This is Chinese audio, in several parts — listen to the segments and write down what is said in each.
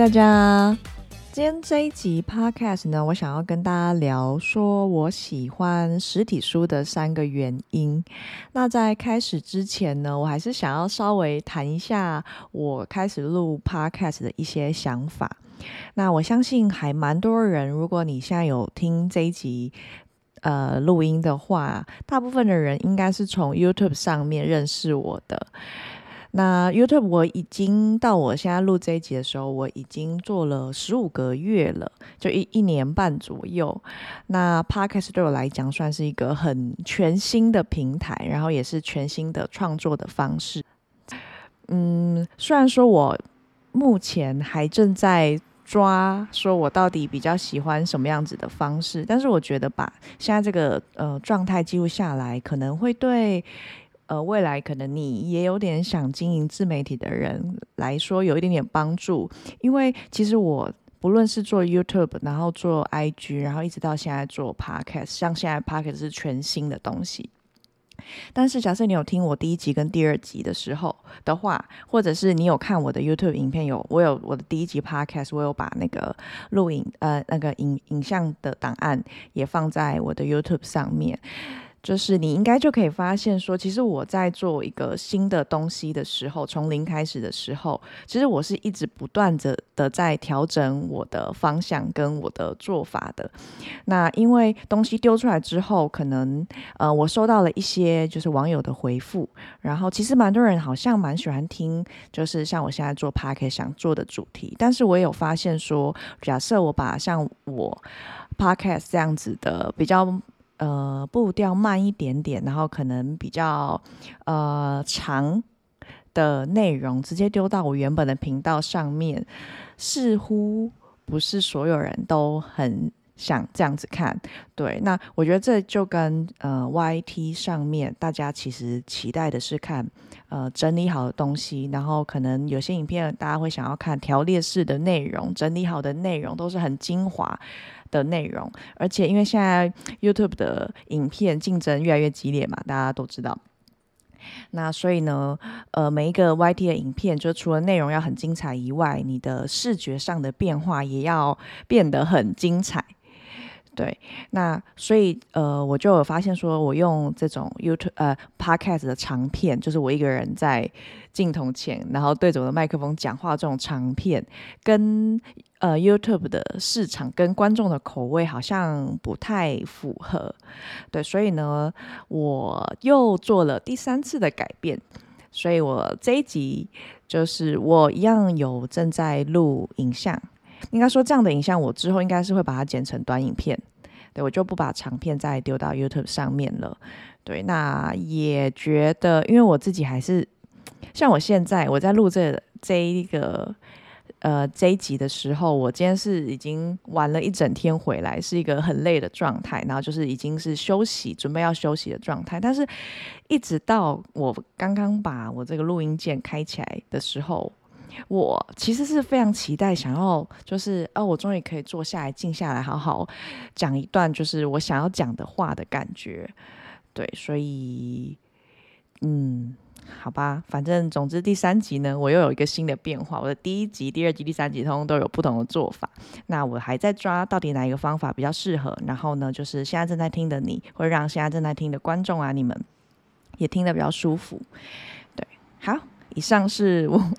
大家，今天这一集 podcast 呢，我想要跟大家聊说我喜欢实体书的三个原因。那在开始之前呢，我还是想要稍微谈一下我开始录 podcast 的一些想法。那我相信还蛮多人，如果你现在有听这一集呃录音的话，大部分的人应该是从 YouTube 上面认识我的。那 YouTube 我已经到我现在录这一集的时候，我已经做了十五个月了，就一一年半左右。那 Podcast 对我来讲算是一个很全新的平台，然后也是全新的创作的方式。嗯，虽然说我目前还正在抓，说我到底比较喜欢什么样子的方式，但是我觉得把现在这个呃状态记录下来，可能会对。呃，未来可能你也有点想经营自媒体的人来说，有一点点帮助。因为其实我不论是做 YouTube，然后做 IG，然后一直到现在做 Podcast，像现在 Podcast 是全新的东西。但是假设你有听我第一集跟第二集的时候的话，或者是你有看我的 YouTube 影片，有我有我的第一集 Podcast，我有把那个录影呃那个影影像的档案也放在我的 YouTube 上面。就是你应该就可以发现说，其实我在做一个新的东西的时候，从零开始的时候，其实我是一直不断着的在调整我的方向跟我的做法的。那因为东西丢出来之后，可能呃我收到了一些就是网友的回复，然后其实蛮多人好像蛮喜欢听，就是像我现在做 p a r k 想做的主题。但是我也有发现说，假设我把像我 podcast 这样子的比较。呃，步调慢一点点，然后可能比较呃长的内容，直接丢到我原本的频道上面，似乎不是所有人都很想这样子看。对，那我觉得这就跟呃 YT 上面大家其实期待的是看呃整理好的东西，然后可能有些影片大家会想要看条列式的内容，整理好的内容都是很精华。的内容，而且因为现在 YouTube 的影片竞争越来越激烈嘛，大家都知道。那所以呢，呃，每一个 YT 的影片，就除了内容要很精彩以外，你的视觉上的变化也要变得很精彩。对，那所以呃，我就有发现说，我用这种 YouTube 呃 Podcast 的长片，就是我一个人在镜头前，然后对着我的麦克风讲话这种长片，跟呃 YouTube 的市场跟观众的口味好像不太符合。对，所以呢，我又做了第三次的改变，所以我这一集就是我一样有正在录影像。应该说，这样的影像我之后应该是会把它剪成短影片，对我就不把长片再丢到 YouTube 上面了。对，那也觉得，因为我自己还是像我现在我在录这这一个呃这一集的时候，我今天是已经玩了一整天回来，是一个很累的状态，然后就是已经是休息，准备要休息的状态。但是一直到我刚刚把我这个录音键开起来的时候。我其实是非常期待，想要就是哦，我终于可以坐下来，静下来，好好讲一段就是我想要讲的话的感觉。对，所以嗯，好吧，反正总之第三集呢，我又有一个新的变化。我的第一集、第二集、第三集通通都有不同的做法。那我还在抓到底哪一个方法比较适合。然后呢，就是现在正在听的你，会让现在正在听的观众啊，你们也听得比较舒服。对，好。以上是我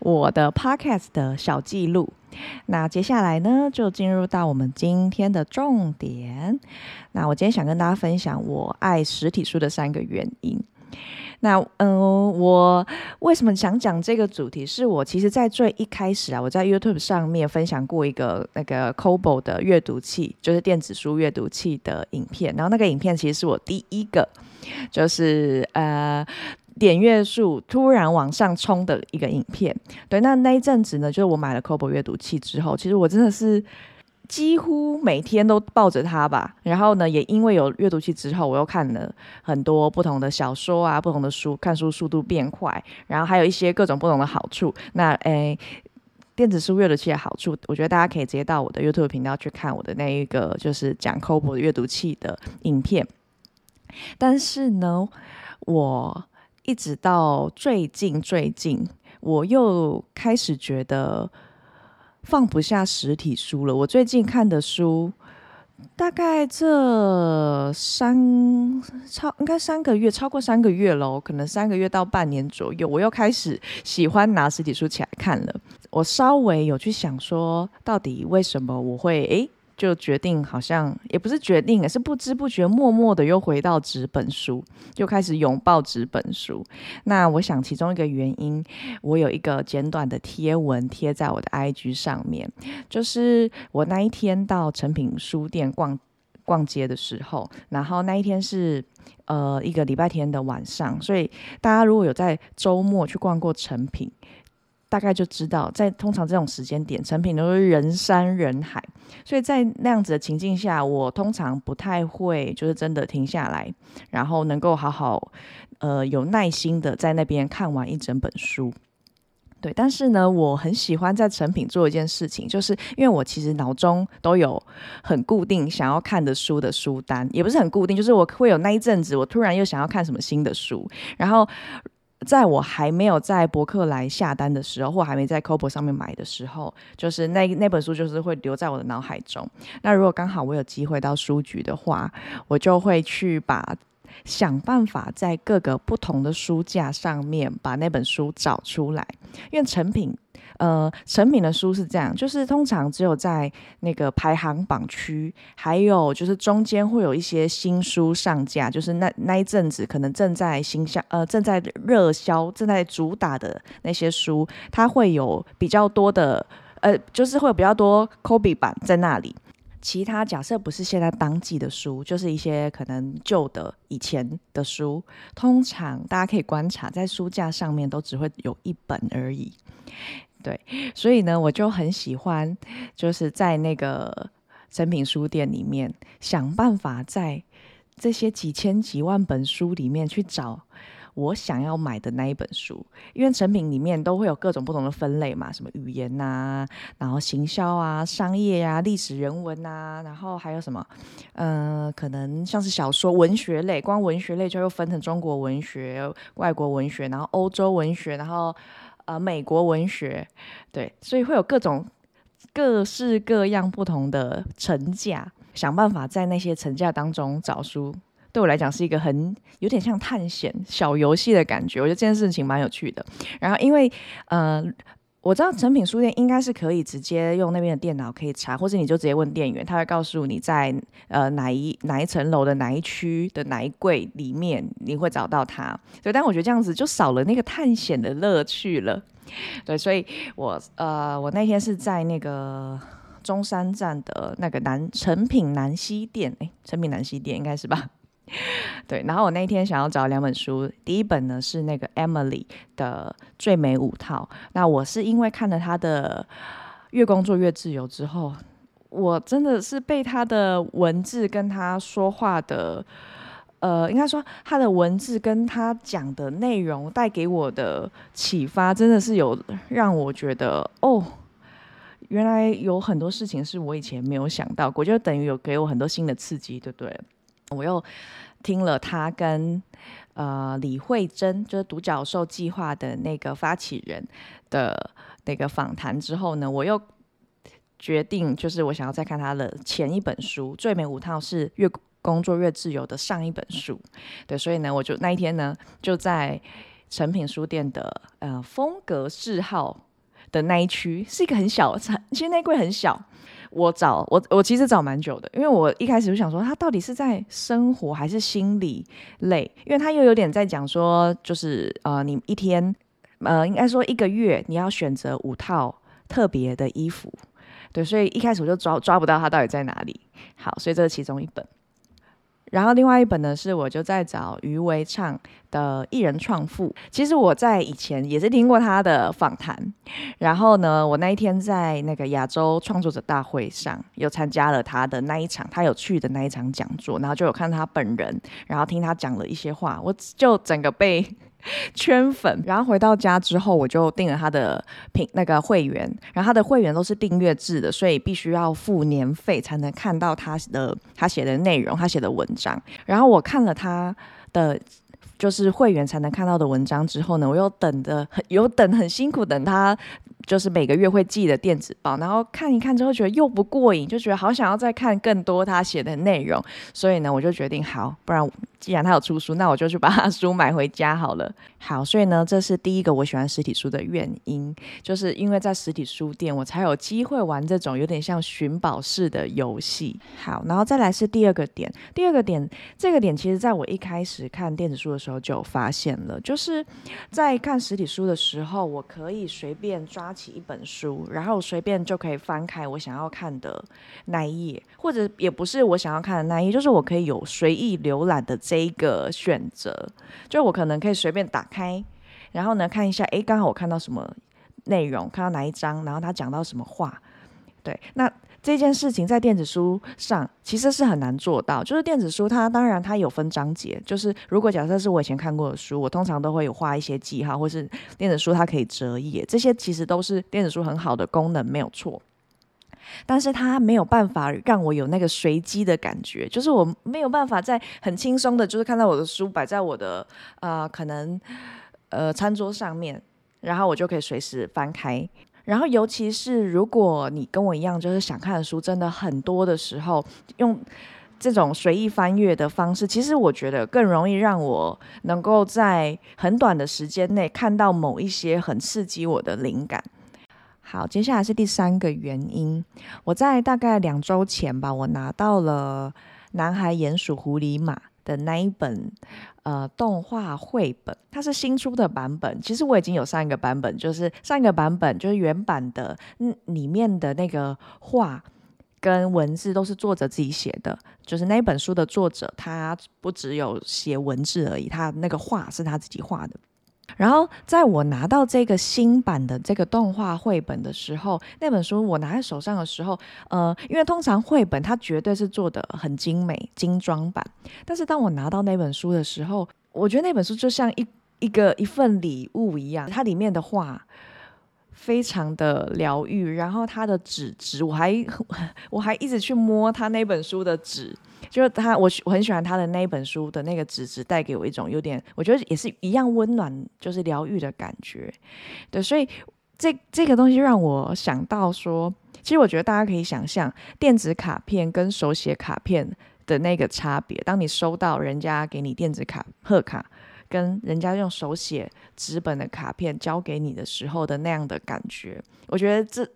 我的 podcast 的小记录。那接下来呢，就进入到我们今天的重点。那我今天想跟大家分享我爱实体书的三个原因。那嗯，我为什么想讲这个主题？是我其实，在最一开始啊，我在 YouTube 上面分享过一个那个 Kobo 的阅读器，就是电子书阅读器的影片。然后那个影片其实是我第一个，就是呃。点阅数突然往上冲的一个影片，对，那那一阵子呢，就是我买了 Kobo 阅读器之后，其实我真的是几乎每天都抱着它吧。然后呢，也因为有阅读器之后，我又看了很多不同的小说啊，不同的书，看书速度变快，然后还有一些各种不同的好处。那诶，电子书阅读器的好处，我觉得大家可以直接到我的 YouTube 频道去看我的那一个就是讲 Kobo 阅读器的影片。但是呢，我一直到最近，最近我又开始觉得，放不下实体书了。我最近看的书，大概这三超应该三个月，超过三个月喽，可能三个月到半年左右，我又开始喜欢拿实体书起来看了。我稍微有去想说，到底为什么我会诶。就决定好像也不是决定，是不知不觉默默的又回到纸本书，又开始拥抱纸本书。那我想其中一个原因，我有一个简短的贴文贴在我的 IG 上面，就是我那一天到成品书店逛逛街的时候，然后那一天是呃一个礼拜天的晚上，所以大家如果有在周末去逛过成品。大概就知道，在通常这种时间点，成品都是人山人海，所以在那样子的情境下，我通常不太会就是真的停下来，然后能够好好呃有耐心的在那边看完一整本书。对，但是呢，我很喜欢在成品做一件事情，就是因为我其实脑中都有很固定想要看的书的书单，也不是很固定，就是我会有那一阵子，我突然又想要看什么新的书，然后。在我还没有在博客来下单的时候，或还没在 c o b o 上面买的时候，就是那那本书就是会留在我的脑海中。那如果刚好我有机会到书局的话，我就会去把想办法在各个不同的书架上面把那本书找出来，因为成品。呃，成品的书是这样，就是通常只有在那个排行榜区，还有就是中间会有一些新书上架，就是那那一阵子可能正在新销，呃，正在热销、正在主打的那些书，它会有比较多的，呃，就是会有比较多 copy 版在那里。其他假设不是现在当季的书，就是一些可能旧的以前的书，通常大家可以观察，在书架上面都只会有一本而已。对，所以呢，我就很喜欢，就是在那个成品书店里面想办法，在这些几千几万本书里面去找我想要买的那一本书。因为成品里面都会有各种不同的分类嘛，什么语言呐，然后行销啊、商业呀、历史人文呐，然后还有什么，呃，可能像是小说、文学类，光文学类就又分成中国文学、外国文学，然后欧洲文学，然后。呃，美国文学，对，所以会有各种各式各样不同的成架，想办法在那些成架当中找书，对我来讲是一个很有点像探险小游戏的感觉，我觉得这件事情蛮有趣的。然后，因为呃。我知道成品书店应该是可以直接用那边的电脑可以查，或者你就直接问店员，他会告诉你在呃哪一哪一层楼的哪一区的哪一柜里面你会找到它。对，但我觉得这样子就少了那个探险的乐趣了。对，所以我呃我那天是在那个中山站的那个南成品南西店，哎，成品南西店应该是吧？对，然后我那天想要找两本书，第一本呢是那个 Emily 的《最美五套》。那我是因为看了她的《越工作越自由》之后，我真的是被她的文字跟她说话的，呃，应该说他的文字跟他讲的内容带给我的启发，真的是有让我觉得，哦，原来有很多事情是我以前没有想到过，就等于有给我很多新的刺激，对不对？我又听了他跟呃李慧珍，就是独角兽计划的那个发起人的那个访谈之后呢，我又决定，就是我想要再看他的前一本书《最美五套》是越工作越自由的上一本书，对，所以呢，我就那一天呢就在成品书店的呃风格嗜好的那一区，是一个很小，其实那柜很小。我找我我其实找蛮久的，因为我一开始就想说他到底是在生活还是心理累，因为他又有点在讲说，就是呃，你一天呃，应该说一个月你要选择五套特别的衣服，对，所以一开始我就抓抓不到他到底在哪里。好，所以这是其中一本。然后另外一本呢，是我就在找余维畅的《艺人创富》。其实我在以前也是听过他的访谈。然后呢，我那一天在那个亚洲创作者大会上，又参加了他的那一场，他有去的那一场讲座，然后就有看他本人，然后听他讲了一些话，我就整个被。圈粉，然后回到家之后，我就订了他的品那个会员，然后他的会员都是订阅制的，所以必须要付年费才能看到他的他写的内容，他写的文章。然后我看了他的就是会员才能看到的文章之后呢，我又等的很有等很辛苦，等他就是每个月会寄的电子报，然后看一看之后觉得又不过瘾，就觉得好想要再看更多他写的内容，所以呢，我就决定好，不然。既然他有出书，那我就去把他书买回家好了。好，所以呢，这是第一个我喜欢实体书的原因，就是因为在实体书店，我才有机会玩这种有点像寻宝式的游戏。好，然后再来是第二个点，第二个点，这个点其实在我一开始看电子书的时候就发现了，就是在看实体书的时候，我可以随便抓起一本书，然后随便就可以翻开我想要看的那一页，或者也不是我想要看的那一页，就是我可以有随意浏览的。这一个选择，就我可能可以随便打开，然后呢看一下，哎，刚好我看到什么内容，看到哪一章，然后他讲到什么话，对，那这件事情在电子书上其实是很难做到。就是电子书它当然它有分章节，就是如果假设是我以前看过的书，我通常都会有画一些记号，或是电子书它可以折页，这些其实都是电子书很好的功能，没有错。但是它没有办法让我有那个随机的感觉，就是我没有办法在很轻松的，就是看到我的书摆在我的呃可能呃餐桌上面，然后我就可以随时翻开。然后尤其是如果你跟我一样，就是想看的书真的很多的时候，用这种随意翻阅的方式，其实我觉得更容易让我能够在很短的时间内看到某一些很刺激我的灵感。好，接下来是第三个原因。我在大概两周前吧，我拿到了《男孩、鼹鼠、狐狸、马》的那一本呃动画绘本，它是新出的版本。其实我已经有上一个版本，就是上一个版本就是原版的，嗯，里面的那个画跟文字都是作者自己写的。就是那本书的作者，他不只有写文字而已，他那个画是他自己画的。然后，在我拿到这个新版的这个动画绘本的时候，那本书我拿在手上的时候，呃，因为通常绘本它绝对是做的很精美、精装版，但是当我拿到那本书的时候，我觉得那本书就像一一个一份礼物一样，它里面的画非常的疗愈，然后它的纸质，我还 我还一直去摸它那本书的纸。就是他，我我很喜欢他的那一本书的那个纸质，带给我一种有点，我觉得也是一样温暖，就是疗愈的感觉。对，所以这这个东西让我想到说，其实我觉得大家可以想象电子卡片跟手写卡片的那个差别。当你收到人家给你电子卡贺卡，跟人家用手写纸本的卡片交给你的时候的那样的感觉，我觉得这。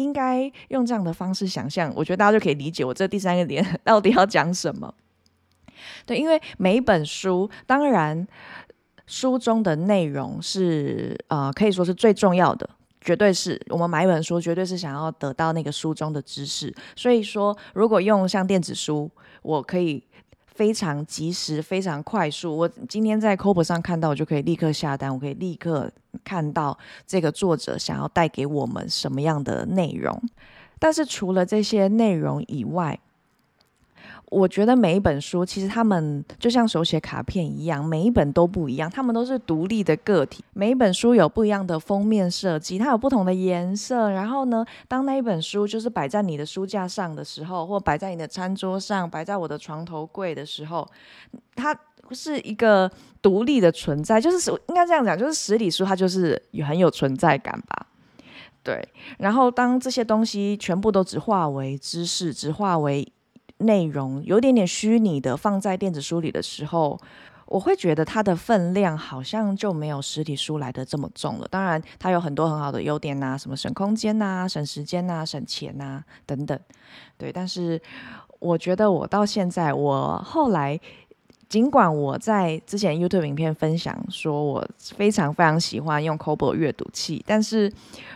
应该用这样的方式想象，我觉得大家就可以理解我这第三个点 到底要讲什么。对，因为每一本书，当然书中的内容是呃可以说是最重要的，绝对是我们买一本书，绝对是想要得到那个书中的知识。所以说，如果用像电子书，我可以。非常及时，非常快速。我今天在 c o b 上看到，我就可以立刻下单，我可以立刻看到这个作者想要带给我们什么样的内容。但是除了这些内容以外，我觉得每一本书其实他们就像手写卡片一样，每一本都不一样，他们都是独立的个体。每一本书有不一样的封面设计，它有不同的颜色。然后呢，当那一本书就是摆在你的书架上的时候，或摆在你的餐桌上，摆在我的床头柜的时候，它是一个独立的存在。就是应该这样讲，就是实体书它就是有很有存在感吧。对。然后当这些东西全部都只化为知识，只化为内容有点点虚拟的放在电子书里的时候，我会觉得它的分量好像就没有实体书来的这么重了。当然，它有很多很好的优点呐，什么省空间呐、省时间呐、省钱呐等等。对，但是我觉得我到现在，我后来尽管我在之前 YouTube 影片分享说我非常非常喜欢用 Kobo 阅读器，但是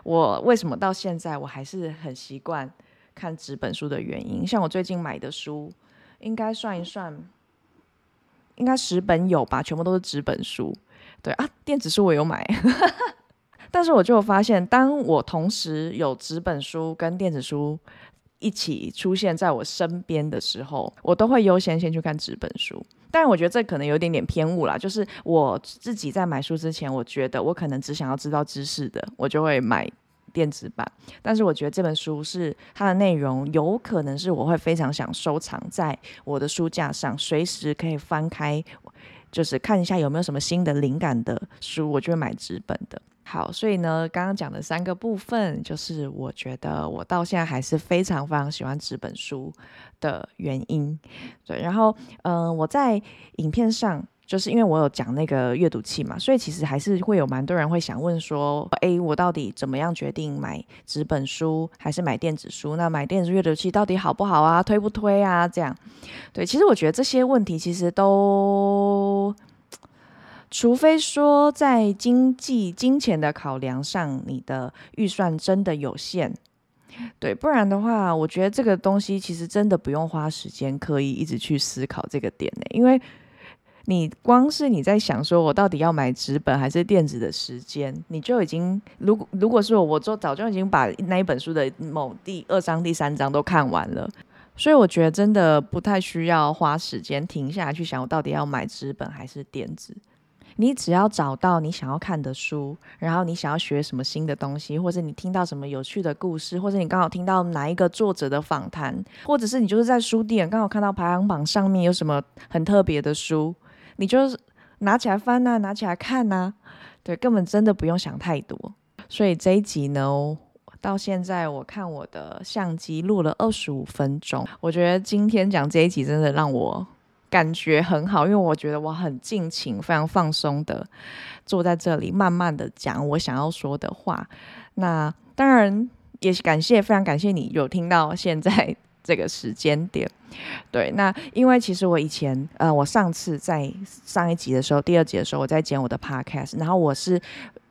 我为什么到现在我还是很习惯？看纸本书的原因，像我最近买的书，应该算一算，应该十本有吧，全部都是纸本书。对啊，电子书我有买，但是我就发现，当我同时有纸本书跟电子书一起出现在我身边的时候，我都会优先先去看纸本书。但我觉得这可能有点点偏误啦，就是我自己在买书之前，我觉得我可能只想要知道知识的，我就会买。电子版，但是我觉得这本书是它的内容，有可能是我会非常想收藏在我的书架上，随时可以翻开，就是看一下有没有什么新的灵感的书，我就会买纸本的。好，所以呢，刚刚讲的三个部分，就是我觉得我到现在还是非常非常喜欢纸本书的原因。对，然后，嗯，我在影片上，就是因为我有讲那个阅读器嘛，所以其实还是会有蛮多人会想问说，诶，我到底怎么样决定买纸本书还是买电子书？那买电子阅读器到底好不好啊？推不推啊？这样，对，其实我觉得这些问题其实都。除非说在经济金钱的考量上，你的预算真的有限，对，不然的话，我觉得这个东西其实真的不用花时间刻意一直去思考这个点呢，因为你光是你在想说我到底要买纸本还是电子的时间，你就已经如果如果是我，我就早就已经把那一本书的某第二章、第三章都看完了，所以我觉得真的不太需要花时间停下来去想我到底要买纸本还是电子。你只要找到你想要看的书，然后你想要学什么新的东西，或者你听到什么有趣的故事，或者你刚好听到哪一个作者的访谈，或者是你就是在书店刚好看到排行榜上面有什么很特别的书，你就拿起来翻呐，拿起来看呐，对，根本真的不用想太多。所以这一集呢，到现在我看我的相机录了二十五分钟，我觉得今天讲这一集真的让我。感觉很好，因为我觉得我很尽情、非常放松的坐在这里，慢慢的讲我想要说的话。那当然也感谢，非常感谢你有听到现在这个时间点。对，那因为其实我以前，呃，我上次在上一集的时候，第二集的时候，我在剪我的 podcast，然后我是。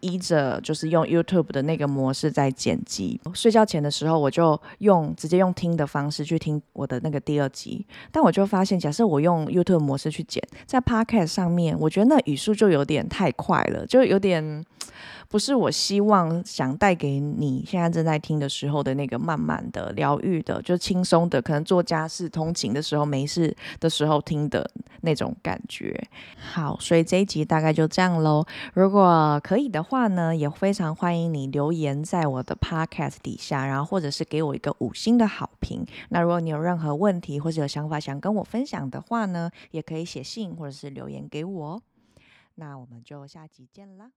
依着就是用 YouTube 的那个模式在剪辑，睡觉前的时候我就用直接用听的方式去听我的那个第二集，但我就发现，假设我用 YouTube 模式去剪，在 Podcast 上面，我觉得那语速就有点太快了，就有点。不是我希望想带给你现在正在听的时候的那个慢慢的疗愈的，就轻松的，可能做家事、通勤的时候没事的时候听的那种感觉。好，所以这一集大概就这样喽。如果可以的话呢，也非常欢迎你留言在我的 Podcast 底下，然后或者是给我一个五星的好评。那如果你有任何问题或者有想法想跟我分享的话呢，也可以写信或者是留言给我。那我们就下集见啦。